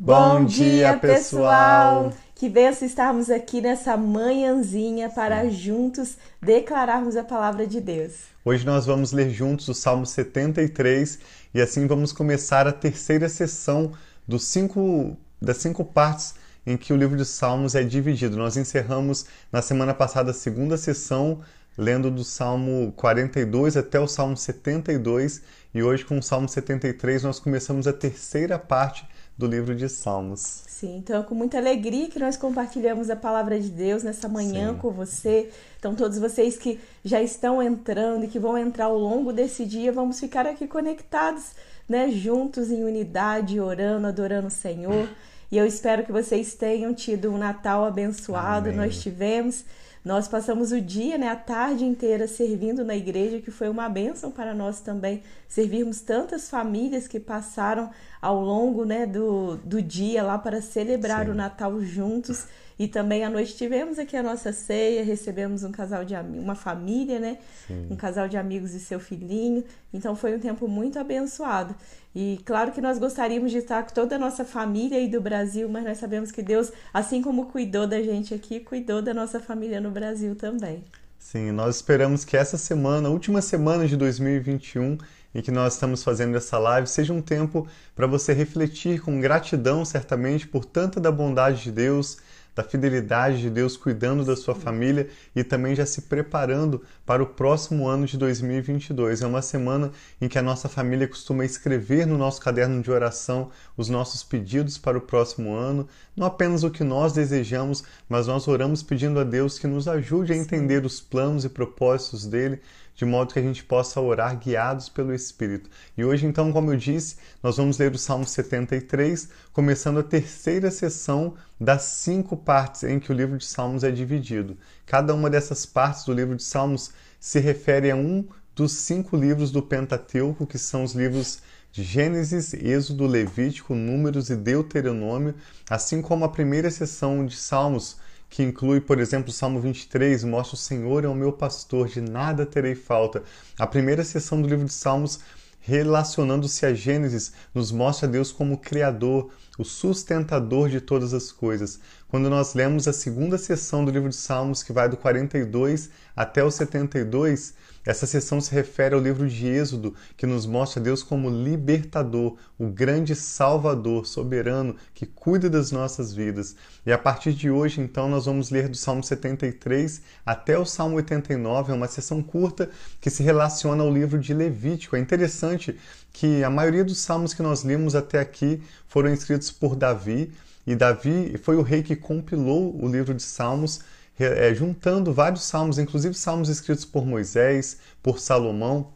Bom dia, pessoal! Que benção estarmos aqui nessa manhãzinha para juntos declararmos a palavra de Deus. Hoje nós vamos ler juntos o Salmo 73 e assim vamos começar a terceira sessão dos cinco, das cinco partes em que o livro de Salmos é dividido. Nós encerramos na semana passada a segunda sessão, lendo do Salmo 42 até o Salmo 72, e hoje com o Salmo 73 nós começamos a terceira parte do livro de Salmos. Sim, então é com muita alegria que nós compartilhamos a palavra de Deus nessa manhã Sim. com você. Então, todos vocês que já estão entrando e que vão entrar ao longo desse dia, vamos ficar aqui conectados, né, juntos em unidade, orando, adorando o Senhor. E eu espero que vocês tenham tido um Natal abençoado. Amém. Nós tivemos. Nós passamos o dia, né, a tarde inteira servindo na igreja, que foi uma bênção para nós também servirmos tantas famílias que passaram ao longo, né, do, do dia lá para celebrar Sim. o Natal juntos. E também à noite tivemos aqui a nossa ceia, recebemos um casal de uma família, né? Sim. Um casal de amigos e seu filhinho. Então foi um tempo muito abençoado. E claro que nós gostaríamos de estar com toda a nossa família aí do Brasil, mas nós sabemos que Deus, assim como cuidou da gente aqui, cuidou da nossa família no Brasil também. Sim, nós esperamos que essa semana, última semana de 2021, em que nós estamos fazendo essa live, seja um tempo para você refletir com gratidão, certamente, por tanta da bondade de Deus, da fidelidade de Deus cuidando da sua família e também já se preparando para o próximo ano de 2022. É uma semana em que a nossa família costuma escrever no nosso caderno de oração os nossos pedidos para o próximo ano, não apenas o que nós desejamos, mas nós oramos pedindo a Deus que nos ajude a entender os planos e propósitos dele de modo que a gente possa orar guiados pelo Espírito. E hoje, então, como eu disse, nós vamos ler o Salmo 73, começando a terceira sessão das cinco partes em que o livro de Salmos é dividido. Cada uma dessas partes do livro de Salmos se refere a um dos cinco livros do Pentateuco, que são os livros de Gênesis, Êxodo, Levítico, Números e Deuteronômio, assim como a primeira sessão de Salmos que inclui, por exemplo, o Salmo 23, mostra o Senhor é o meu pastor, de nada terei falta. A primeira sessão do livro de Salmos, relacionando-se a Gênesis, nos mostra Deus como Criador, o sustentador de todas as coisas. Quando nós lemos a segunda sessão do livro de Salmos, que vai do 42 até o 72, essa sessão se refere ao livro de Êxodo, que nos mostra Deus como libertador, o grande salvador, soberano, que cuida das nossas vidas. E a partir de hoje, então, nós vamos ler do Salmo 73 até o Salmo 89, é uma sessão curta que se relaciona ao livro de Levítico. É interessante que a maioria dos salmos que nós lemos até aqui foram escritos por Davi, e Davi foi o rei que compilou o livro de Salmos é, juntando vários salmos, inclusive salmos escritos por Moisés, por Salomão,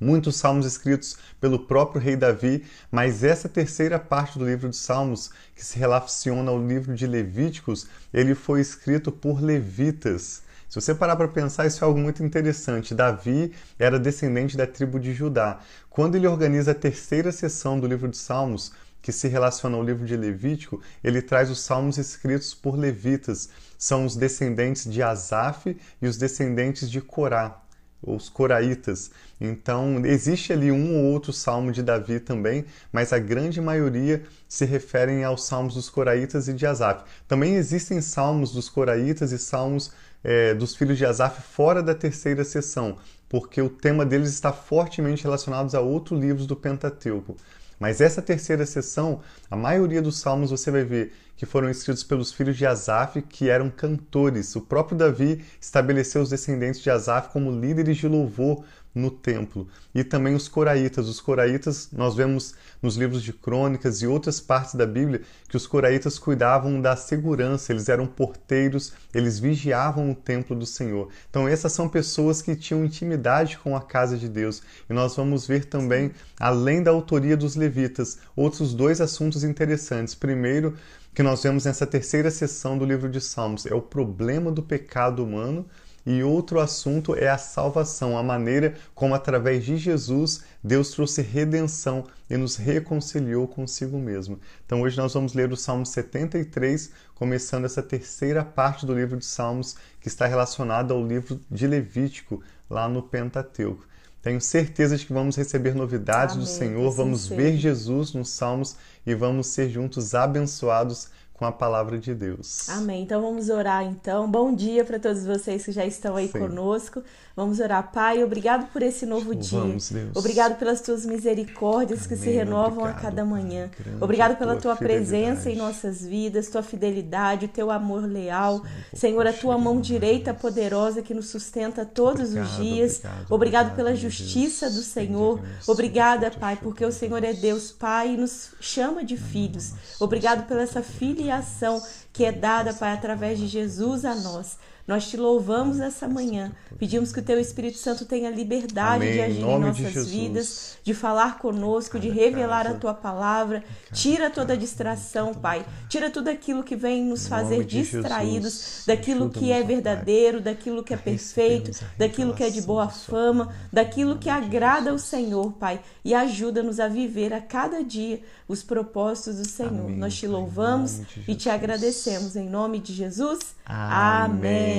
muitos salmos escritos pelo próprio rei Davi, mas essa terceira parte do livro de Salmos, que se relaciona ao livro de Levíticos, ele foi escrito por levitas. Se você parar para pensar, isso é algo muito interessante. Davi era descendente da tribo de Judá. Quando ele organiza a terceira sessão do livro de Salmos, que se relaciona ao livro de Levítico, ele traz os salmos escritos por levitas. São os descendentes de Asaf e os descendentes de Corá, os coraitas. Então, existe ali um ou outro salmo de Davi também, mas a grande maioria se referem aos salmos dos coraitas e de Asaf. Também existem salmos dos coraitas e salmos é, dos filhos de Asaf fora da terceira sessão, porque o tema deles está fortemente relacionado a outros livros do Pentateuco. Mas essa terceira sessão, a maioria dos salmos você vai ver que foram escritos pelos filhos de Asaf, que eram cantores. O próprio Davi estabeleceu os descendentes de Asaf como líderes de louvor no templo. E também os coraitas. Os coraitas, nós vemos nos livros de crônicas e outras partes da Bíblia que os coraitas cuidavam da segurança, eles eram porteiros, eles vigiavam o templo do Senhor. Então, essas são pessoas que tinham intimidade com a casa de Deus. E nós vamos ver também, além da autoria dos levitas, outros dois assuntos interessantes. Primeiro, que nós vemos nessa terceira sessão do livro de Salmos é o problema do pecado humano e outro assunto é a salvação, a maneira como, através de Jesus, Deus trouxe redenção e nos reconciliou consigo mesmo. Então, hoje nós vamos ler o Salmo 73, começando essa terceira parte do livro de Salmos, que está relacionada ao livro de Levítico, lá no Pentateuco. Tenho certeza de que vamos receber novidades Amém, do Senhor, vamos seja. ver Jesus nos Salmos e vamos ser juntos abençoados com a palavra de Deus. Amém. Então vamos orar então. Bom dia para todos vocês que já estão aí Sim. conosco. Vamos orar, Pai. Obrigado por esse novo dia. Louvamos, Deus. Obrigado pelas tuas misericórdias que se Amém. renovam Obrigado, a cada manhã. Grande Obrigado pela tua tua presença em nossas vidas, tua fidelidade, o teu amor leal. Sim, Senhor, a tua mão direita poderosa que nos sustenta todos os Obrigado, dias. obrigado, Obrigado pela justiça Deus. do Senhor. Deus, Obrigada, Pai, porque o Senhor é Deus. Pai e nos chama de filhos. Obrigado pela essa filiação que é dada, Pai, através de Jesus a nós. Nós te louvamos essa manhã. Pedimos que o Teu Espírito Santo tenha liberdade Amém. de Em agir em de nossas vidas, de falar conosco, de revelar a casa. Tua palavra. Tira toda distração, Pai. Tira tudo aquilo que vem nos Em fazer distraídos Jesus. daquilo que é verdadeiro, daquilo que é perfeito, a daquilo que é de boa fama, daquilo em que agrada ao. Senhor, Pai, e ajuda-nos a viver a cada dia os propósitos do Senhor. Amém, Nós te em louvamos e te agradecemos em nome de Jesus. Amém.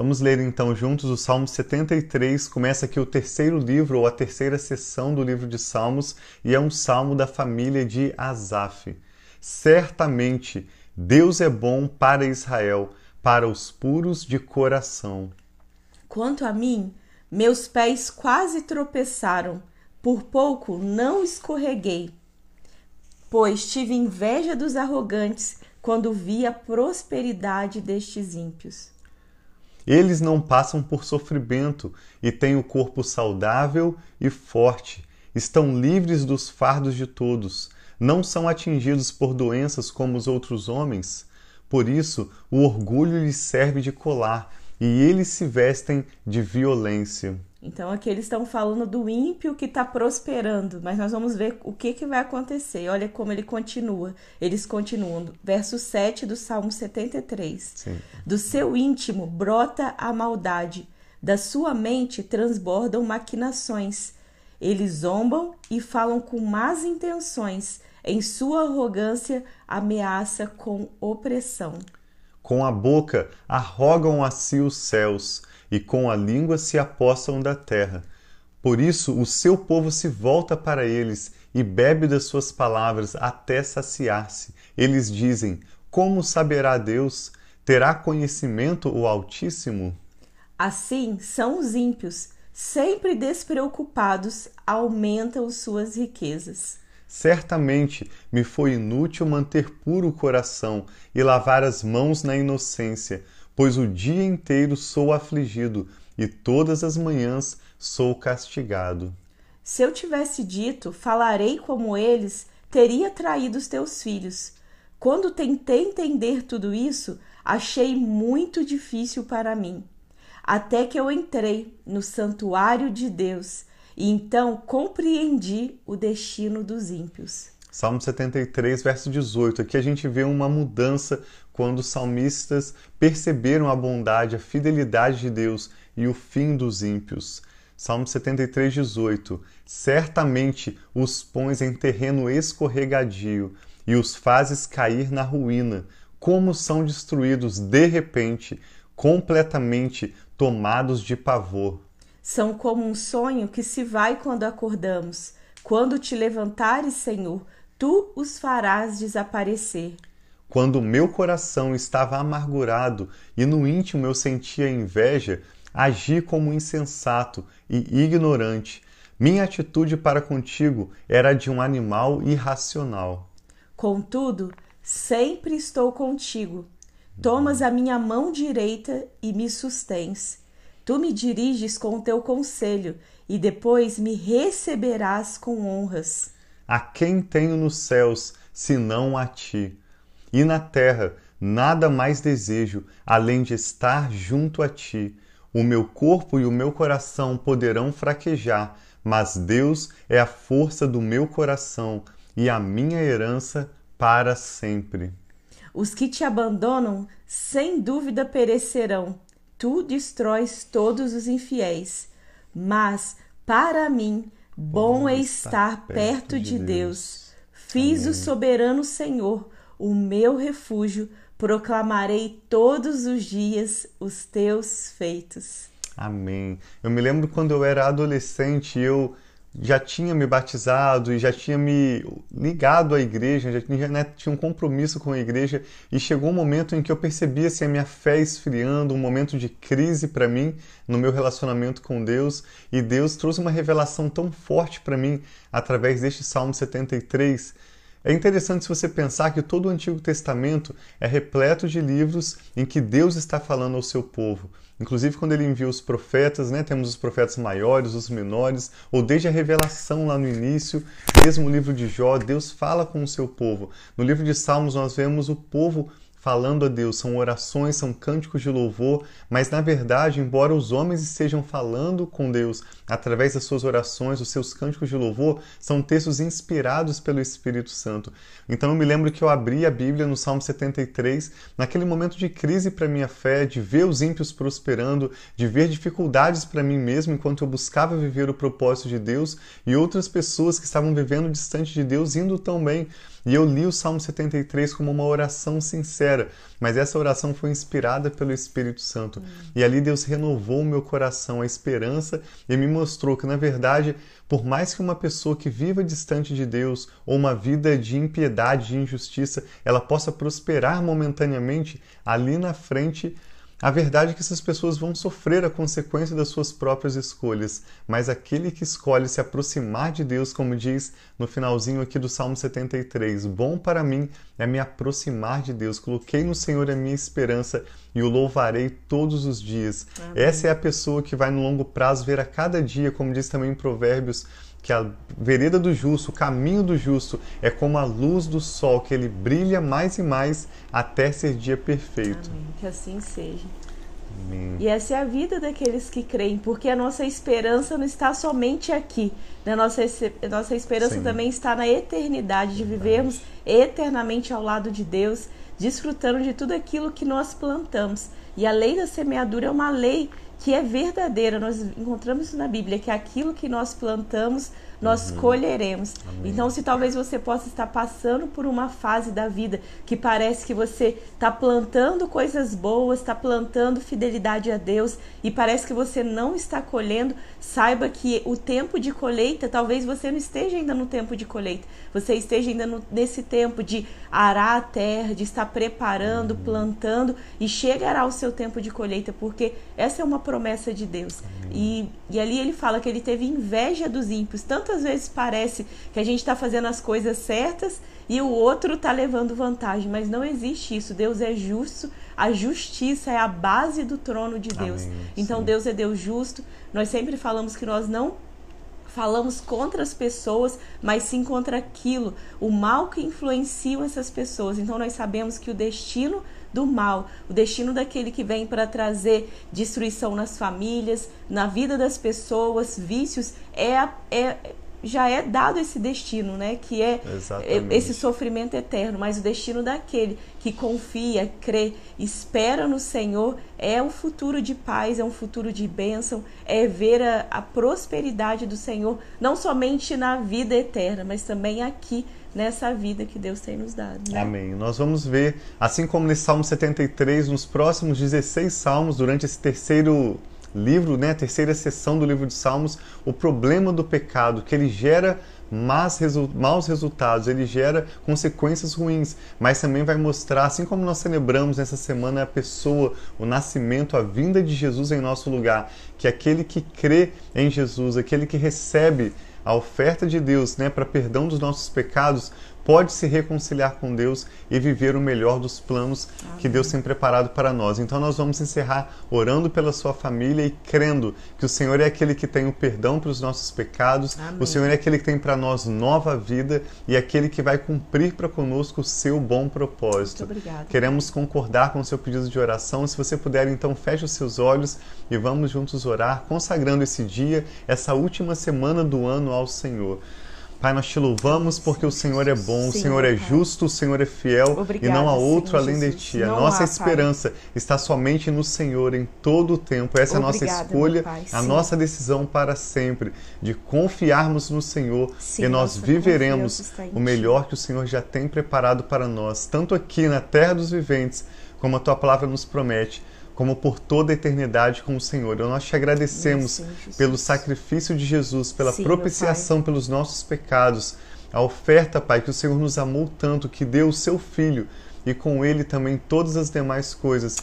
Vamos ler então juntos o Salmo 73. Começa aqui o terceiro livro ou a terceira sessão do livro de Salmos e é um salmo da família de Asaf. Certamente Deus é bom para Israel, para os puros de coração. Quanto a mim, meus pés quase tropeçaram, por pouco não escorreguei, pois tive inveja dos arrogantes quando vi a prosperidade destes ímpios. Eles não passam por sofrimento e têm o corpo saudável e forte. Estão livres dos fardos de todos. Não são atingidos por doenças como os outros homens. Por isso, o orgulho lhes serve de colar e eles se vestem de violência. Então aqui eles estão falando do ímpio que está prosperando, mas nós vamos ver o que, que vai acontecer. Olha como ele continua. Eles continuam. Verso 7 do Salmo 73. Sim. Do seu íntimo brota a maldade, da sua mente transbordam maquinações. Eles zombam e falam com más intenções. Em sua arrogância, ameaça com opressão. Com a boca arrogam a si os céus, e com a língua se apossam da terra. Por isso o seu povo se volta para eles e bebe das suas palavras até saciar-se. Eles dizem: Como saberá Deus? Terá conhecimento o Altíssimo? Assim são os ímpios, sempre despreocupados, aumentam suas riquezas. Certamente me foi inútil manter puro o coração e lavar as mãos na inocência, pois o dia inteiro sou afligido e todas as manhãs sou castigado. Se eu tivesse dito, falarei como eles, teria traído os teus filhos. Quando tentei entender tudo isso, achei muito difícil para mim. Até que eu entrei no santuário de Deus e então compreendi o destino dos ímpios. Salmo 73, verso 18. Aqui a gente vê uma mudança quando os salmistas perceberam a bondade, a fidelidade de Deus e o fim dos ímpios. Salmo 73, 18. Certamente os pões em terreno escorregadio e os fazes cair na ruína. Como são destruídos de repente, completamente tomados de pavor. São como um sonho que se vai quando acordamos. Quando te levantares, Senhor, tu os farás desaparecer. Quando meu coração estava amargurado e no íntimo eu sentia inveja, agi como insensato e ignorante. Minha atitude para contigo era de um animal irracional. Contudo, sempre estou contigo. Tomas a minha mão direita e me sustens. Tu me diriges com o teu conselho e depois me receberás com honras. A quem tenho nos céus, senão a ti? E na terra, nada mais desejo, além de estar junto a ti. O meu corpo e o meu coração poderão fraquejar, mas Deus é a força do meu coração e a minha herança para sempre. Os que te abandonam, sem dúvida perecerão. Tu destróis todos os infiéis. Mas, para mim, bom é estar perto de Deus. Fiz o soberano Senhor o meu refúgio, proclamarei todos os dias os teus feitos. Amém. Eu me lembro quando eu era adolescente, eu já tinha me batizado e já tinha me ligado à igreja, já tinha, né, tinha um compromisso com a igreja e chegou um momento em que eu percebia assim, a minha fé esfriando, um momento de crise para mim no meu relacionamento com Deus e Deus trouxe uma revelação tão forte para mim através deste Salmo 73 é interessante se você pensar que todo o Antigo Testamento é repleto de livros em que Deus está falando ao seu povo. Inclusive, quando ele envia os profetas, né, temos os profetas maiores, os menores, ou desde a revelação lá no início, mesmo o livro de Jó, Deus fala com o seu povo. No livro de Salmos, nós vemos o povo falando a Deus, são orações, são cânticos de louvor, mas na verdade, embora os homens estejam falando com Deus através das suas orações, os seus cânticos de louvor, são textos inspirados pelo Espírito Santo. Então eu me lembro que eu abri a Bíblia no Salmo 73, naquele momento de crise para minha fé, de ver os ímpios prosperando, de ver dificuldades para mim mesmo enquanto eu buscava viver o propósito de Deus e outras pessoas que estavam vivendo distante de Deus indo tão bem. E eu li o Salmo 73 como uma oração sincera, mas essa oração foi inspirada pelo Espírito Santo. Hum. E ali Deus renovou o meu coração, a esperança, e me mostrou que, na verdade, por mais que uma pessoa que viva distante de Deus ou uma vida de impiedade, de injustiça, ela possa prosperar momentaneamente, ali na frente a verdade é que essas pessoas vão sofrer a consequência das suas próprias escolhas, mas aquele que escolhe se aproximar de Deus, como diz no finalzinho aqui do Salmo 73, bom para mim é me aproximar de Deus. Coloquei no Senhor a minha esperança e o louvarei todos os dias. Amém. Essa é a pessoa que vai no longo prazo ver a cada dia, como diz também em Provérbios, que a vereda do justo, o caminho do justo, é como a luz do sol, que ele brilha mais e mais até ser dia perfeito. Amém. Que assim seja. Amém. E essa é a vida daqueles que creem, porque a nossa esperança não está somente aqui. Né? Nossa, nossa esperança Sim. também está na eternidade, de vivermos eternamente ao lado de Deus, desfrutando de tudo aquilo que nós plantamos. E a lei da semeadura é uma lei que é verdadeira. Nós encontramos isso na Bíblia, que é aquilo que nós plantamos, nós uhum. colheremos. Amém. Então, se talvez você possa estar passando por uma fase da vida que parece que você está plantando coisas boas, está plantando fidelidade a Deus e parece que você não está colhendo, saiba que o tempo de colheita, talvez você não esteja ainda no tempo de colheita, você esteja ainda no, nesse tempo de arar a terra, de estar preparando, uhum. plantando e chegará o seu tempo de colheita, porque essa é uma promessa de Deus. E, e ali ele fala que ele teve inveja dos ímpios, tanto quantas vezes parece que a gente está fazendo as coisas certas e o outro está levando vantagem, mas não existe isso. Deus é justo, a justiça é a base do trono de Deus. Amém, então. Deus é Deus justo. Nós sempre falamos que nós não falamos contra as pessoas, mas sim contra aquilo, o mal que influenciam essas pessoas. Então nós sabemos que o destino do mal, o destino daquele que vem para trazer destruição nas famílias, na vida das pessoas, vícios, é, é já é dado esse destino, né? Que é Exatamente. esse sofrimento eterno, mas o destino daquele que confia, crê, espera no Senhor é um futuro de paz, é um futuro de bênção, é ver a, a prosperidade do Senhor, não somente na vida eterna, mas também aqui nessa vida que Deus tem nos dado. Né? Amém. Nós vamos ver, assim como nesse Salmo 73, nos próximos 16 salmos, durante esse terceiro livro, né, a terceira sessão do livro de Salmos, o problema do pecado, que ele gera mas resu maus resultados, ele gera consequências ruins, mas também vai mostrar, assim como nós celebramos nessa semana a pessoa, o nascimento, a vinda de Jesus em nosso lugar, que aquele que crê em Jesus, aquele que recebe a oferta de Deus né, para perdão dos nossos pecados, pode se reconciliar com Deus e viver o melhor dos planos Amém. que Deus tem preparado para nós. Então nós vamos encerrar orando pela sua família e crendo que o Senhor é aquele que tem o perdão para os nossos pecados, Amém. o Senhor é aquele que tem para nós nova vida e aquele que vai cumprir para conosco o seu bom propósito. Muito obrigada. Queremos concordar com o seu pedido de oração. Se você puder, então feche os seus olhos e vamos juntos orar, consagrando esse dia, essa última semana do ano ao Senhor. Pai, nós te louvamos porque o Senhor é bom, o Senhor é justo, o Senhor é fiel Obrigada, e não há outro Senhor além de ti. A não nossa há, esperança pai. está somente no Senhor em todo o tempo. Essa Obrigada, é a nossa escolha, a nossa decisão para sempre de confiarmos no Senhor Sim, e nós viveremos o melhor que o Senhor já tem preparado para nós, tanto aqui na terra dos viventes, como a tua palavra nos promete como por toda a eternidade com o Senhor. Então, nós te agradecemos Sim, pelo sacrifício de Jesus, pela Sim, propiciação pelos nossos pecados, a oferta, Pai, que o Senhor nos amou tanto, que deu o seu Filho e com ele também todas as demais coisas,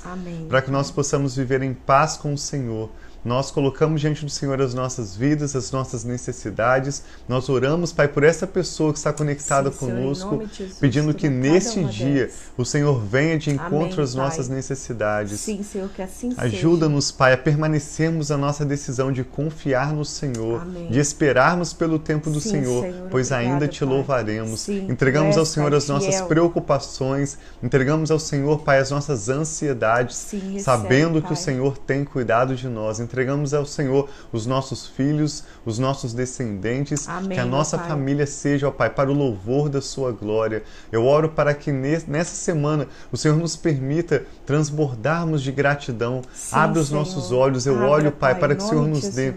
para que nós possamos viver em paz com o Senhor. Nós colocamos diante do Senhor as nossas vidas, as nossas necessidades. Nós oramos, Pai, por essa pessoa que está conectada Sim, conosco, Senhor, pedindo que neste dia o Senhor venha de encontro às nossas necessidades. Sim, Senhor, que assim Ajuda-nos, Pai, a permanecermos a nossa decisão de confiar no Senhor, Amém. de esperarmos pelo tempo do Sim, Senhor, Senhor, pois obrigada, ainda te pai. louvaremos. Sim, entregamos ao Senhor as nossas fiel. preocupações, entregamos ao Senhor, Pai, as nossas ansiedades, Sim, recebe, sabendo pai. que o Senhor tem cuidado de nós entregamos ao Senhor os nossos filhos, os nossos descendentes, Amém, que a nossa família seja, ó Pai, para o louvor da Sua glória. Eu oro para que nessa semana o Senhor nos permita transbordarmos de gratidão. Sim, Abre os Senhor. nossos olhos, eu Abra, olho, Pai, para que o Senhor nos Jesus. dê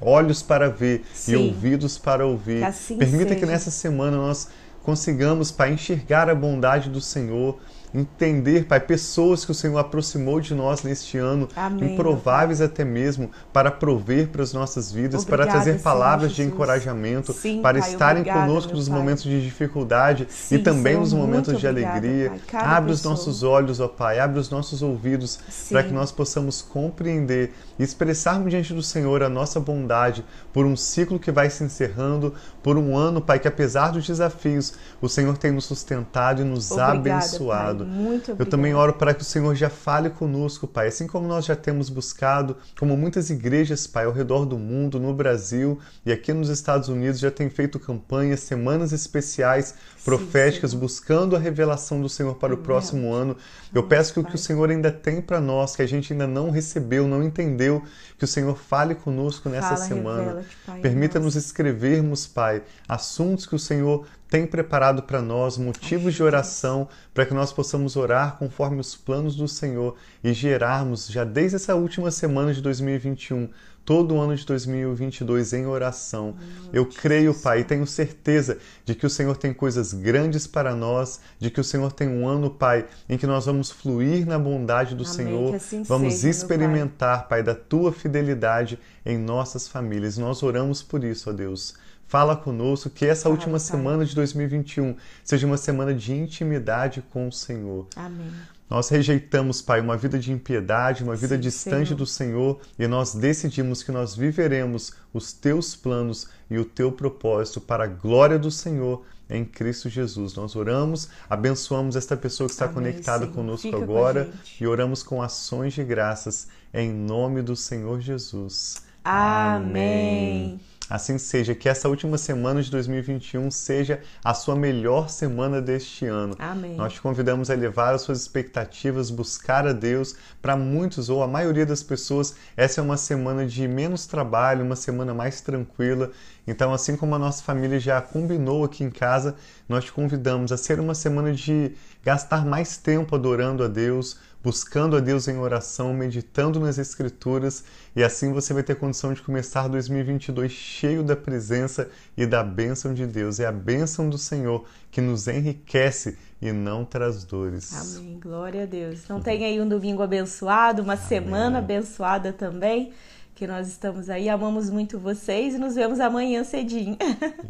olhos para ver Sim. e ouvidos para ouvir. Que assim Permita seja. que nessa semana nós consigamos, Pai, enxergar a bondade do Senhor, entender, Pai, pessoas que o Senhor aproximou de nós neste ano, Amém, improváveis até mesmo, para prover para as nossas vidas, Obrigada, para trazer palavras Senhor, de encorajamento, Sim, para pai, estarem obrigada, conosco nos pai. momentos de dificuldade Sim, e também Senhor, nos momentos de obrigada, alegria. Abre pessoa. os nossos olhos, ó Pai, abre os nossos ouvidos, para que nós possamos compreender e expressarmos diante do Senhor a nossa bondade por um ciclo que vai se encerrando, por um ano, Pai, que apesar dos desafios, o Senhor tem nos sustentado e nos Obrigada, abençoado. Muito obrigada. Eu também oro para que o Senhor já fale conosco, Pai, assim como nós já temos buscado, como muitas igrejas, Pai, ao redor do mundo, no Brasil e aqui nos Estados Unidos já têm feito campanhas, semanas especiais proféticas, sim, buscando a revelação do Senhor para o próximo ano. Eu peço que o que o Senhor ainda tem para nós, que a gente ainda não recebeu, não entendeu, que o Senhor fale conosco nessa Fala, semana. Permita-nos escrevermos, Pai, assuntos que o Senhor tem preparado para nós, motivos de oração, para que nós possamos orar conforme os planos do Senhor e gerarmos, já desde essa última semana de 2021, todo o ano de 2022 em oração. Eu creio, Pai, e tenho certeza de que o Senhor tem coisas grandes para nós, de que o Senhor tem um ano, Pai, em que nós vamos fluir na bondade do Amém, Senhor, assim vamos seja, experimentar, pai. pai, da tua fidelidade em nossas famílias. Nós oramos por isso, ó Deus. Fala conosco que essa Fala, última pai. semana de 2021 seja uma semana de intimidade com o Senhor. Amém. Nós rejeitamos, Pai, uma vida de impiedade, uma vida Sim, distante Senhor. do Senhor, e nós decidimos que nós viveremos os teus planos e o teu propósito para a glória do Senhor em Cristo Jesus. Nós oramos, abençoamos esta pessoa que está Amém, conectada Senhor. conosco Fica agora com e oramos com ações de graças em nome do Senhor Jesus. Amém. Amém. Assim seja, que essa última semana de 2021 seja a sua melhor semana deste ano. Amém. Nós te convidamos a elevar as suas expectativas, buscar a Deus. Para muitos, ou a maioria das pessoas, essa é uma semana de menos trabalho, uma semana mais tranquila. Então, assim como a nossa família já combinou aqui em casa, nós te convidamos a ser uma semana de gastar mais tempo adorando a Deus, buscando a Deus em oração, meditando nas Escrituras, e assim você vai ter condição de começar 2022 cheio da presença e da bênção de Deus. É a bênção do Senhor que nos enriquece e não traz dores. Amém. Glória a Deus. Então tenha aí um domingo abençoado, uma Amém. semana abençoada também. Que nós estamos aí, amamos muito vocês e nos vemos amanhã cedinho.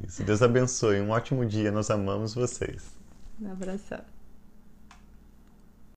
Isso, Deus abençoe. Um ótimo dia, nós amamos vocês. Um abração.